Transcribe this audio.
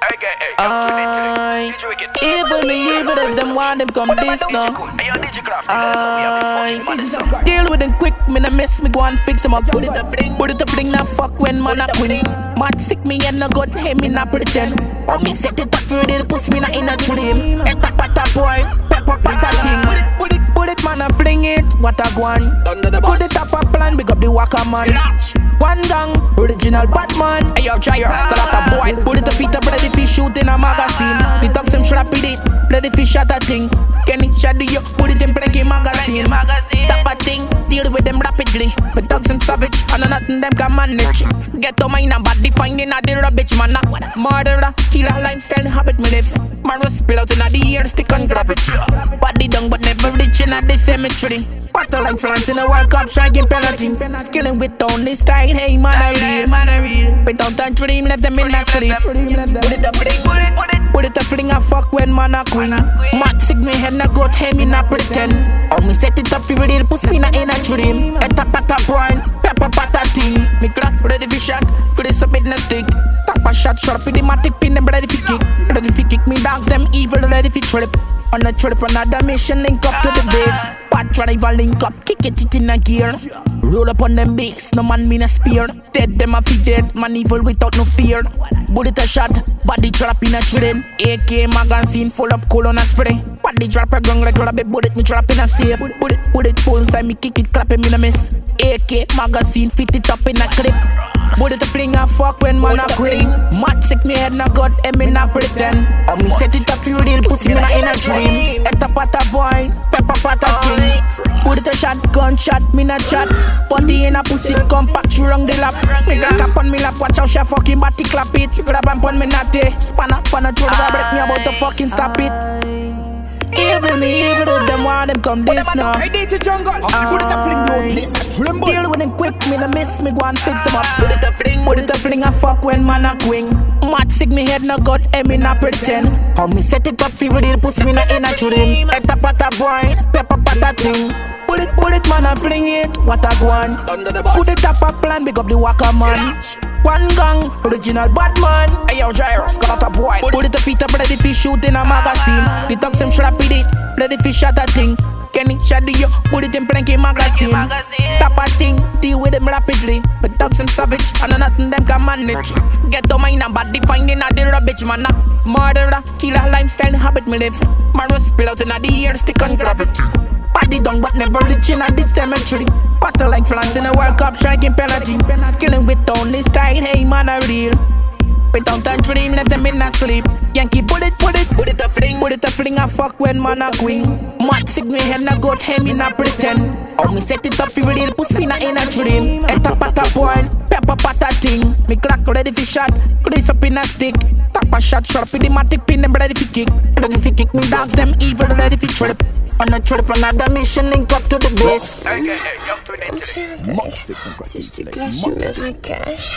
I evil me evil if them want them come this now. I deal with them quick, me nah miss me go and fix them up. Put it up fling, put it up fling, now fuck when man a queen. Mad sick me and no good, hey me not pretend. Oh me set it up for the pussy me not in a dream. Eta pata boy, pepper pata thing. Put it, put it, put it man and fling it. What a guan. Put it up a plan, big up the waka man. One gang, original Batman. Hey yo, try your skull out a boy. Put it the feet up, ready fish shoot in a magazine. The talk some strap with it, ready fish shot a thing. Kenny shot you, put it in plenty magazine. Tap a thing, deal with them rapidly. But dogs and savage, and nothing them can manage. Get to mine and body finding a the rubbish man. Murderer, killer lifestyle habit me live. Man was spill out in the air, stick on gravity. Body down, but never reach in the cemetery. Battle like France in the World Cup, striking penalty. Skilling with only style, hey man, I real. Without that dream, left them in sleep. Put it up, put it, put it. Put it up, fling, I fuck when man a queen. Mad sick me head, na good, hey me not pretend. Oh, me set it up, for real, pussy me na in a dream. Eta pata brine, pepper pata thing. Me crack, ready for shot, put it up in a stick. Tap a shot, sharp with the matic pin, them ready for kick. Ready for kick me dogs, them evil, ready for trip. On a trip, another mission, link up to the base. Bad driver link up, kick it, it in a gear. Roll up on them bigs, no man mean a spear. Dead them a be dead, man evil without no fear. Bullet a shot, body drop in a train. AK magazine full up cool on a spray. Body drop a gun like rabbit bullet, me drop in a safe. Bullet, bullet pull inside me, kick it, clap him in a miss. AK magazine fit it up in a clip. Bullet a fling a fuck when man a queen. Mad sick me head na god, and me not pretend. Oh me set it up for real, pussy me not in a dream. Eta pata boy, pepper pata king. It a shot, gunshot, me not chat. Body in a pussy, compact, you wrong the lap. Me got cap on me lap, watch how she fucking body clap it. You grab and pon me natty. Spanner, panna, throw the break me about to fucking stop it. Me, evil if them want them come this now. Jungle. Ah. Put it up, fling, no, Deal with them quick, me no miss me, go and fix them up. Put it a fling, put it a fling, I fuck when man a queen. Mad sick me head no gut, and eh, me not pretend. How me set it up, feel real, pussy me not in a dream. Eta pata boy, pepper pata thing. Put it, man, I fling it. What a guan. Put it up a plan, big up the waka man. One gang, original Batman. Hey yo, Jairus, got out a boy. Put it a feet up, ready for shoot in a magazine. The some strap with it, ready for shot a thing. Kenny shot the yo, put it in plenty magazine. Tap a thing, deal with them rapidly. But dogs and savage, and nothing them can manage. Get to mine and body finding a the rubbish man. Murderer, killer lifestyle habit me live. Man was spill out in the air, stick on gravity. Body down but never reaching at the cemetery. Battle like France in a World Cup, striking penalty. Skilling with only style, hey man, I real. Without that dream, let them in a sleep. Yankee, put it, put it, put a fling, put it a fling, I fuck when man a queen. Mad sick me head, na good, hey me not pretend. Oh, me set it up for real, pussy me in a dream. Eta pata boy, pepper pata thing. Me crack ready for shot, grease up in a stick. Tap a shot, sharp with the matic pin, them ready for kick. Ready for kick me dogs, them evil, ready for trip. On a trip, another mission, link up to the base. Si tu caches, me cache.